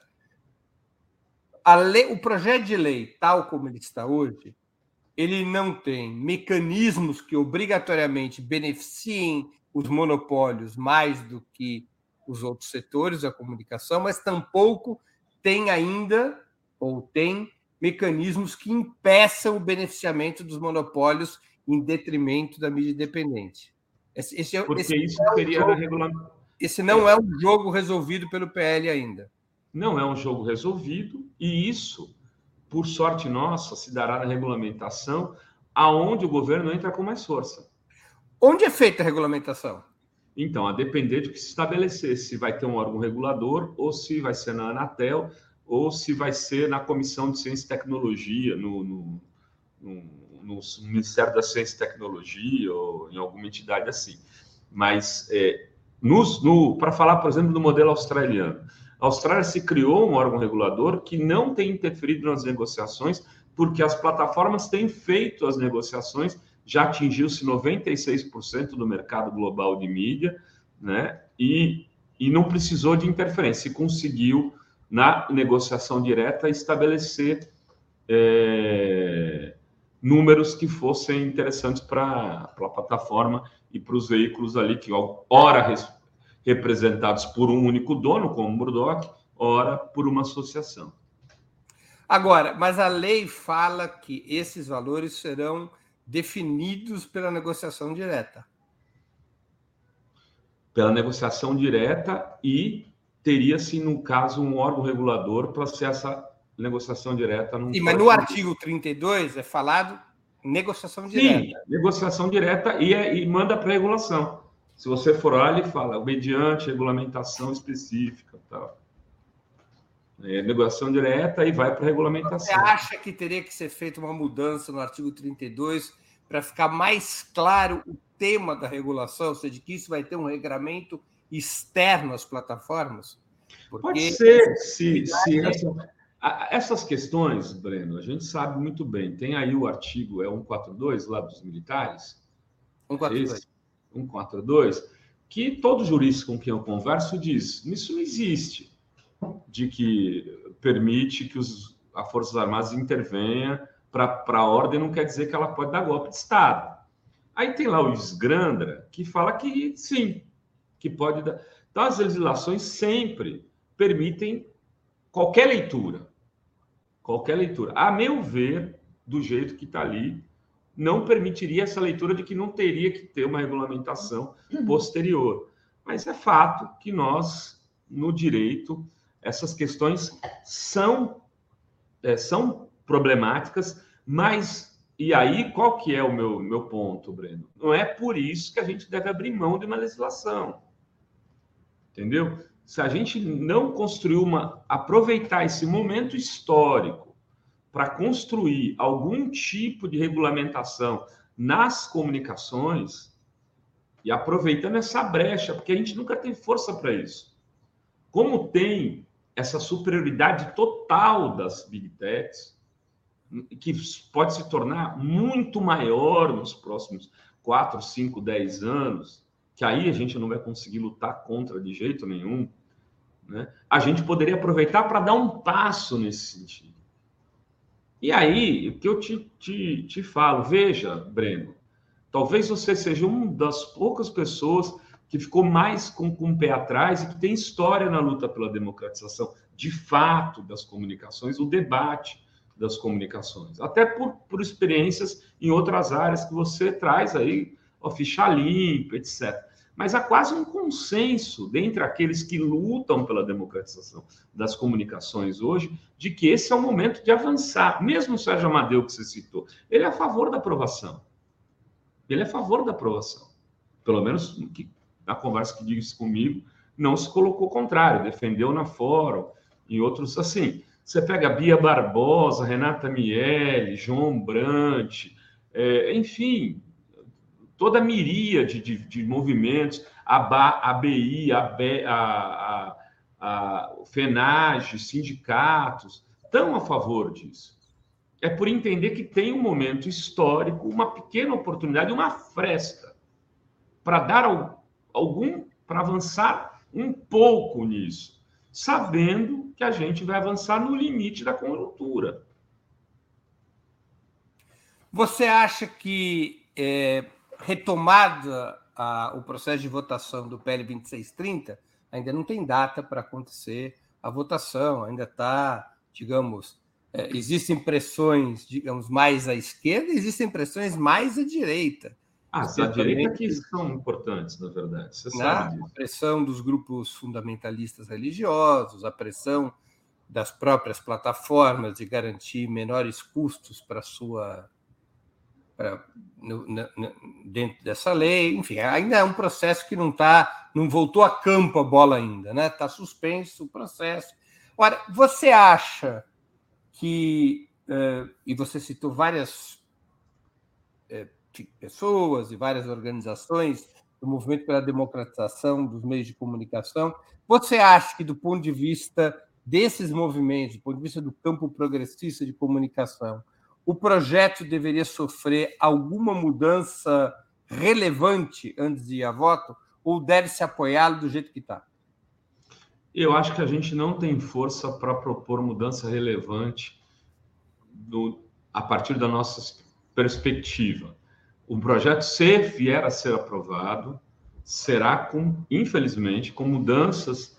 lei, o projeto de lei, tal como ele está hoje, ele não tem mecanismos que obrigatoriamente beneficiem os monopólios mais do que os outros setores da comunicação, mas tampouco tem ainda, ou tem, mecanismos que impeçam o beneficiamento dos monopólios em detrimento da mídia independente. Esse, esse, é Porque esse isso é seria jogo, regulamento. Esse não é um jogo resolvido pelo PL ainda. Não é um jogo resolvido, e isso, por sorte nossa, se dará na regulamentação, aonde o governo entra com mais força. Onde é feita a regulamentação? Então, a depender de que se estabelecer, se vai ter um órgão regulador, ou se vai ser na Anatel, ou se vai ser na Comissão de Ciência e Tecnologia, no, no, no, no Ministério da Ciência e Tecnologia, ou em alguma entidade assim. Mas, é, para falar, por exemplo, do modelo australiano, a Austrália se criou um órgão regulador que não tem interferido nas negociações, porque as plataformas têm feito as negociações, já atingiu-se 96% do mercado global de mídia, né? E, e não precisou de interferência, e conseguiu, na negociação direta, estabelecer é, números que fossem interessantes para a plataforma e para os veículos ali que, ora, representados por um único dono, como Murdoch, ora por uma associação. Agora, mas a lei fala que esses valores serão definidos pela negociação direta. Pela negociação direta e teria-se, no caso, um órgão regulador para ser essa negociação direta. Sim, mas no artigo 32 é falado negociação direta. Sim, negociação direta e, é, e manda para regulação. Se você for lá, ele fala mediante regulamentação específica, tal. É negociação direta e vai para regulamentação. Você acha que teria que ser feita uma mudança no artigo 32 para ficar mais claro o tema da regulação, ou seja, que isso vai ter um regramento externo às plataformas? Porque... Pode ser, se, se essa, essas questões, Breno, a gente sabe muito bem. Tem aí o artigo é 142 lá dos militares. 142. Esse, 142, que todo jurista com quem eu converso diz: isso não existe, de que permite que os, a Forças Armadas intervenha para a ordem, não quer dizer que ela pode dar golpe de Estado. Aí tem lá o Esgrandra, que fala que sim, que pode dar. Então, as legislações sempre permitem qualquer leitura. Qualquer leitura. A meu ver, do jeito que está ali, não permitiria essa leitura de que não teria que ter uma regulamentação posterior. Mas é fato que nós, no direito, essas questões são, é, são problemáticas, mas e aí qual que é o meu, meu ponto, Breno? Não é por isso que a gente deve abrir mão de uma legislação. Entendeu? Se a gente não construir uma aproveitar esse momento histórico para construir algum tipo de regulamentação nas comunicações e aproveitando essa brecha, porque a gente nunca tem força para isso. Como tem essa superioridade total das big techs, que pode se tornar muito maior nos próximos 4, 5, 10 anos, que aí a gente não vai conseguir lutar contra de jeito nenhum, né? a gente poderia aproveitar para dar um passo nesse sentido. E aí, o que eu te, te, te falo, veja, Breno, talvez você seja uma das poucas pessoas que ficou mais com, com o pé atrás e que tem história na luta pela democratização, de fato, das comunicações, o debate das comunicações, até por, por experiências em outras áreas que você traz aí, ó, ficha limpa, etc mas há quase um consenso dentre aqueles que lutam pela democratização das comunicações hoje, de que esse é o momento de avançar. Mesmo o Sérgio Amadeu, que você citou, ele é a favor da aprovação. Ele é a favor da aprovação. Pelo menos na conversa que disse comigo, não se colocou contrário, defendeu na fórum, e outros assim. Você pega Bia Barbosa, Renata Miele, João Brant, é, enfim, toda a miríade de, de movimentos, a, ba, a BI, a, B, a, a, a FENAGE, sindicatos, estão a favor disso. É por entender que tem um momento histórico, uma pequena oportunidade, uma fresta para dar algum, para avançar um pouco nisso, sabendo que a gente vai avançar no limite da conjuntura. Você acha que é, retomada a, o processo de votação do PL 2630, ainda não tem data para acontecer a votação, ainda está, digamos, é, existem pressões, digamos, mais à esquerda, existem pressões mais à direita. Ah, a direita que são importantes, na verdade. Você sabe disso. A pressão dos grupos fundamentalistas religiosos, a pressão das próprias plataformas de garantir menores custos para sua pra, no, dentro dessa lei. Enfim, ainda é um processo que não está, não voltou a campo a bola ainda, né? Está suspenso o processo. Ora, você acha que uh, e você citou várias uh, pessoas e várias organizações do movimento pela democratização dos meios de comunicação. Você acha que, do ponto de vista desses movimentos, do ponto de vista do campo progressista de comunicação, o projeto deveria sofrer alguma mudança relevante antes de ir a voto ou deve-se apoiá-lo do jeito que está? Eu acho que a gente não tem força para propor mudança relevante a partir da nossa perspectiva. O projeto, se vier a ser aprovado, será, com, infelizmente, com mudanças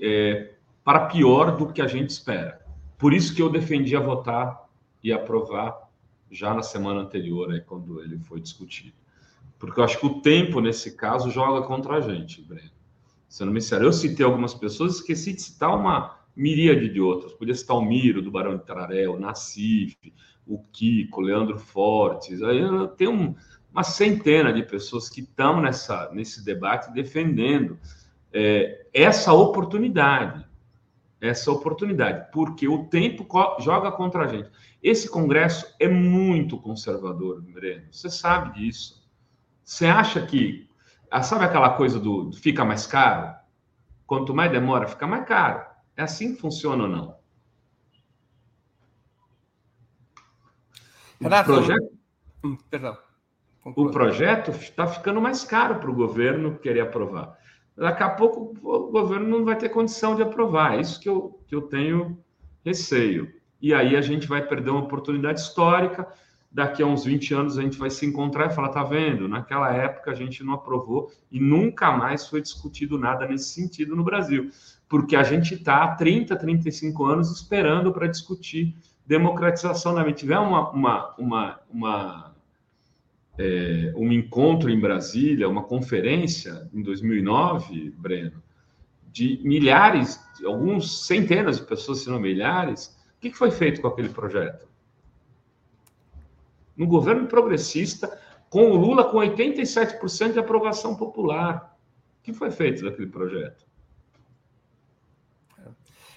é, para pior do que a gente espera. Por isso que eu defendi a votar e aprovar já na semana anterior, aí, quando ele foi discutido. Porque eu acho que o tempo, nesse caso, joga contra a gente, Breno. Sendo me sério, eu citei algumas pessoas, esqueci de citar uma miríade de outras. Podia citar o Miro, do Barão de Tararé, o Nassif, o Kiko, o Leandro Fortes. Aí tem um, uma centena de pessoas que estão nessa, nesse debate defendendo é, essa oportunidade essa oportunidade, porque o tempo joga contra a gente. Esse Congresso é muito conservador, Breno. Você sabe disso. Você acha que. Ah, sabe aquela coisa do, do fica mais caro? Quanto mais demora, fica mais caro. É assim que funciona ou não? Renato, o projeto, hum, perdão. O projeto está ficando mais caro para o governo querer aprovar. Daqui a pouco o governo não vai ter condição de aprovar. É isso que eu, que eu tenho receio. E aí a gente vai perder uma oportunidade histórica. Daqui a uns 20 anos a gente vai se encontrar e falar: tá vendo? Naquela época a gente não aprovou e nunca mais foi discutido nada nesse sentido no Brasil. Porque a gente está há 30, 35 anos esperando para discutir democratização da mente. Tiver uma, uma, uma, uma é, um encontro em Brasília, uma conferência em 2009, Breno, de milhares, alguns centenas de pessoas, se não milhares, o que foi feito com aquele projeto? No governo progressista, com o Lula com 87% de aprovação popular. O que foi feito daquele projeto?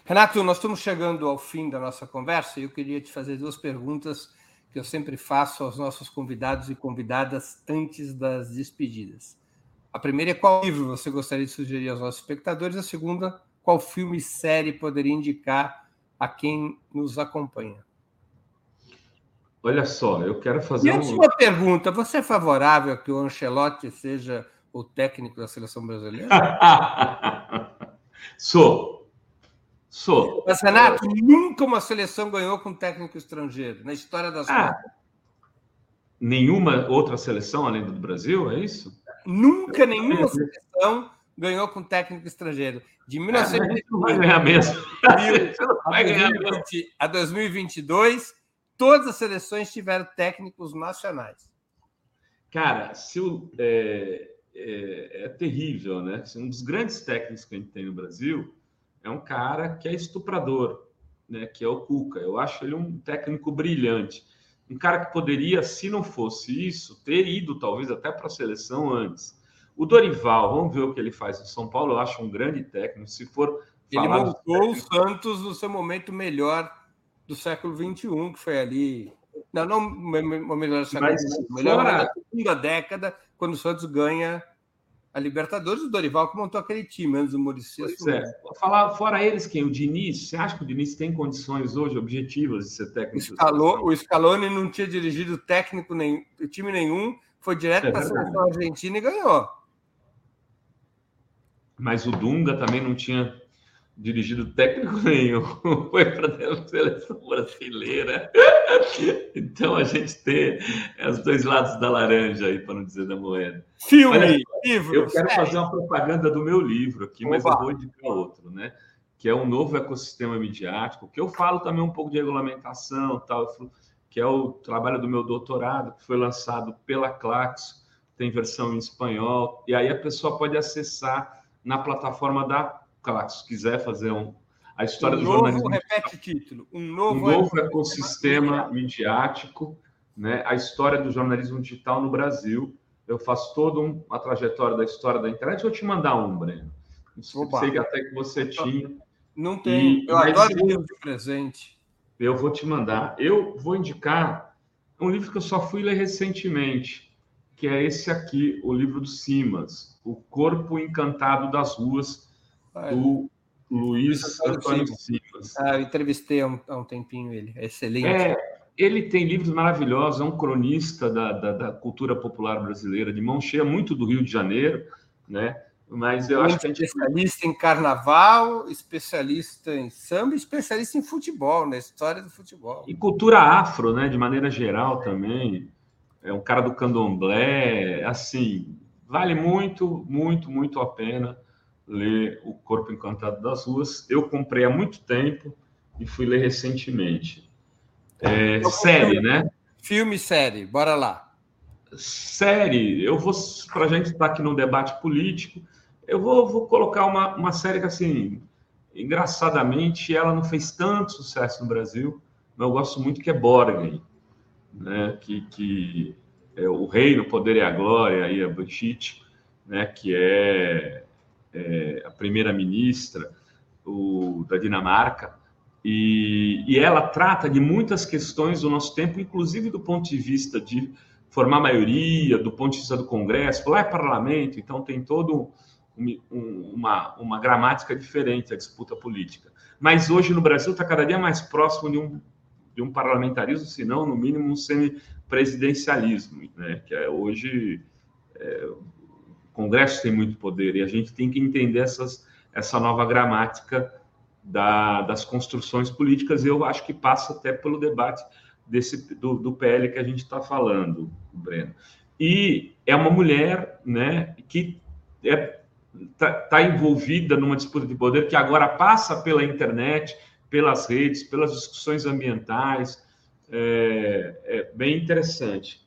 Renato, nós estamos chegando ao fim da nossa conversa e eu queria te fazer duas perguntas que eu sempre faço aos nossos convidados e convidadas antes das despedidas. A primeira é qual livro você gostaria de sugerir aos nossos espectadores? A segunda, qual filme e série poderia indicar a quem nos acompanha? Olha só, eu quero fazer. E a sua pergunta: você é favorável a que o Ancelotti seja o técnico da seleção brasileira? Sou. Sou. Mas, Renato, nunca uma seleção ganhou com técnico estrangeiro, na história das ah, Copas. Nenhuma outra seleção além do Brasil, é isso? Nunca nenhuma seleção ganhou com técnico estrangeiro. De 1920 ah, a 2022, todas as seleções tiveram técnicos nacionais. Cara, se o, é, é, é terrível, né? Um dos grandes técnicos que a gente tem no Brasil é um cara que é estuprador, né? Que é o Cuca. Eu acho ele um técnico brilhante. Um cara que poderia, se não fosse isso, ter ido talvez até para a seleção antes. O Dorival, vamos ver o que ele faz no São Paulo. Eu acho um grande técnico. Se for ele montou o Santos no seu momento melhor do século XXI, que foi ali. Não, não o melhor século XXI, melhor fora... da segunda década, quando o Santos ganha a Libertadores, o Dorival que montou aquele time antes do Muricy. É. Falar, fora eles, quem? O Diniz? Você acha que o Diniz tem condições hoje objetivas de ser técnico? Escalou, o Scaloni não tinha dirigido técnico nem time nenhum, foi direto é para a seleção argentina e ganhou. Mas o Dunga também não tinha dirigido técnico nenhum, foi para a seleção brasileira. Então a gente tem os dois lados da laranja aí, para não dizer da moeda. Filme, Olha, livro. Eu quero fazer uma propaganda do meu livro aqui, mas Oba. eu vou indicar outro, né? Que é um novo ecossistema midiático, que eu falo também um pouco de regulamentação, tal, que é o trabalho do meu doutorado, que foi lançado pela Claxo, tem versão em espanhol, e aí a pessoa pode acessar na plataforma da se quiser fazer um, a história um do novo, jornalismo. Repete o título. Um novo, um novo ecossistema midiático, né? a história do jornalismo digital no Brasil. Eu faço toda uma trajetória da história da internet. Vou te mandar um, Breno. Opa. Sei que até que você tinha. Não tem. E, eu adoro livro de presente. Eu vou te mandar. Eu vou indicar um livro que eu só fui ler recentemente, que é esse aqui, o livro do Simas, O Corpo Encantado das Ruas, do Luiz Antônio Simas. Ah, eu entrevistei há um, há um tempinho ele, é excelente. É, ele tem livros maravilhosos, é um cronista da, da, da, cultura popular brasileira, de mão cheia, muito do Rio de Janeiro, né? Mas eu acho que a gente... Especialista em carnaval, especialista em samba, especialista em futebol, na história do futebol. E cultura afro, né? De maneira geral também. É um cara do candomblé, assim, vale muito, muito, muito a pena ler O Corpo Encantado das Ruas. Eu comprei há muito tempo e fui ler recentemente. É, série, né? Filme série, bora lá. Série, eu vou, para a gente estar aqui no debate político, eu vou, vou colocar uma, uma série que, assim, engraçadamente, ela não fez tanto sucesso no Brasil, mas eu gosto muito que é Borgen, né? que, que é o Reino, o Poder e a Glória, aí a Banchite, né? que é é, a primeira-ministra, da Dinamarca, e, e, ela trata de muitas questões do nosso tempo, inclusive do ponto de vista de formar maioria, do ponto de vista do Congresso. Lá é parlamento, então tem todo um, uma, uma gramática diferente a disputa política. Mas hoje no Brasil está cada dia mais próximo de um, de um parlamentarismo, se não, no mínimo, um semipresidencialismo, né? que é hoje é, Congresso tem muito poder e a gente tem que entender essas, essa nova gramática da, das construções políticas. Eu acho que passa até pelo debate desse do, do PL que a gente está falando, Breno. E é uma mulher, né, que é está tá envolvida numa disputa de poder que agora passa pela internet, pelas redes, pelas discussões ambientais. É, é, bem interessante.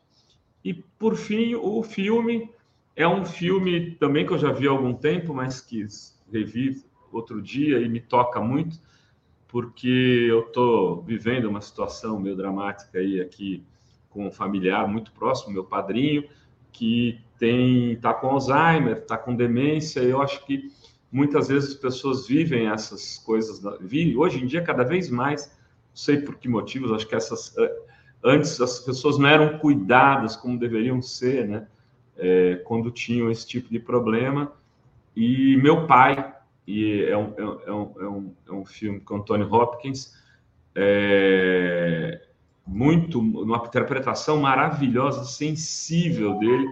E, por fim, o filme é um filme também que eu já vi há algum tempo, mas que revi outro dia e me toca muito, porque eu estou vivendo uma situação meio dramática aí aqui com um familiar muito próximo, meu padrinho, que tem está com Alzheimer, está com demência. Eu acho que muitas vezes as pessoas vivem essas coisas. Hoje em dia, cada vez mais, não sei por que motivos, acho que essas eh, antes as pessoas não eram cuidadas como deveriam ser, né? É, quando tinham esse tipo de problema. E meu pai, e é um, é um, é um, é um é filme com Anthony Hopkins, é, muito, uma interpretação maravilhosa, sensível dele,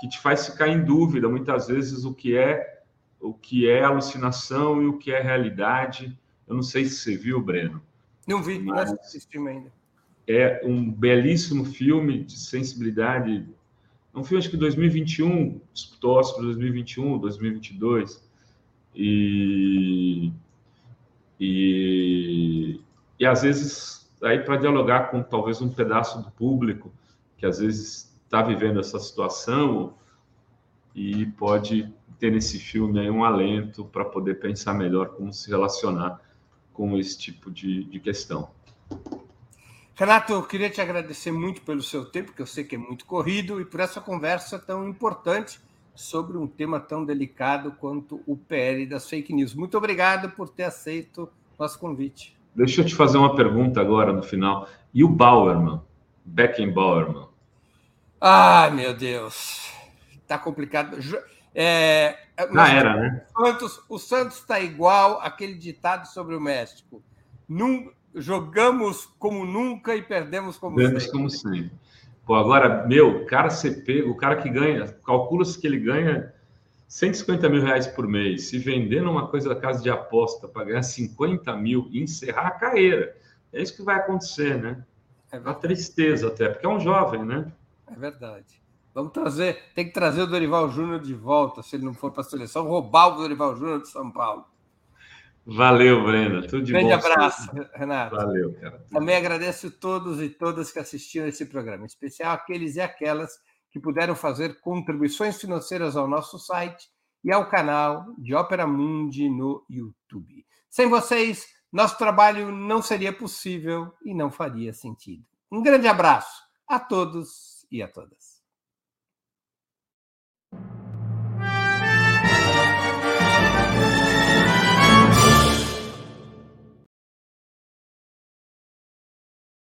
que te faz ficar em dúvida muitas vezes o que é o que é alucinação e o que é realidade. Eu não sei se você viu, Breno. Não vi, mas não assisti ainda. É um belíssimo filme de sensibilidade. É um filme acho que 2021, disputou Oscar 2021, 2022. E e, e às vezes aí para dialogar com talvez um pedaço do público que às vezes está vivendo essa situação e pode ter nesse filme aí um alento para poder pensar melhor como se relacionar com esse tipo de, de questão. Renato, eu queria te agradecer muito pelo seu tempo, que eu sei que é muito corrido, e por essa conversa tão importante sobre um tema tão delicado quanto o PL das fake news. Muito obrigado por ter aceito nosso convite. Deixa eu te fazer uma pergunta agora no final. E o Bauerman, Beckenbauerman? Ai, meu Deus. Tá complicado. É, Na era, né? O Santos está igual aquele ditado sobre o México. Num, jogamos como nunca e perdemos como perdemos sempre. como sempre. Pô, agora, meu, cara pego, o cara que ganha, calcula-se que ele ganha 150 mil reais por mês. Se vender numa coisa da casa de aposta para ganhar 50 mil e encerrar a carreira, é isso que vai acontecer, né? É uma tristeza até, porque é um jovem, né? É verdade. Vamos trazer, tem que trazer o Dorival Júnior de volta, se ele não for para a seleção, roubar o Dorival Júnior de São Paulo. Valeu, Brenda. Tudo de Grande bom. Grande abraço, Renato. Valeu, cara. Também agradeço a todos e todas que assistiram esse programa, em especial aqueles e aquelas que puderam fazer contribuições financeiras ao nosso site e ao canal de Ópera Mundi no YouTube. Sem vocês, nosso trabalho não seria possível e não faria sentido. Um grande abraço a todos e a todas.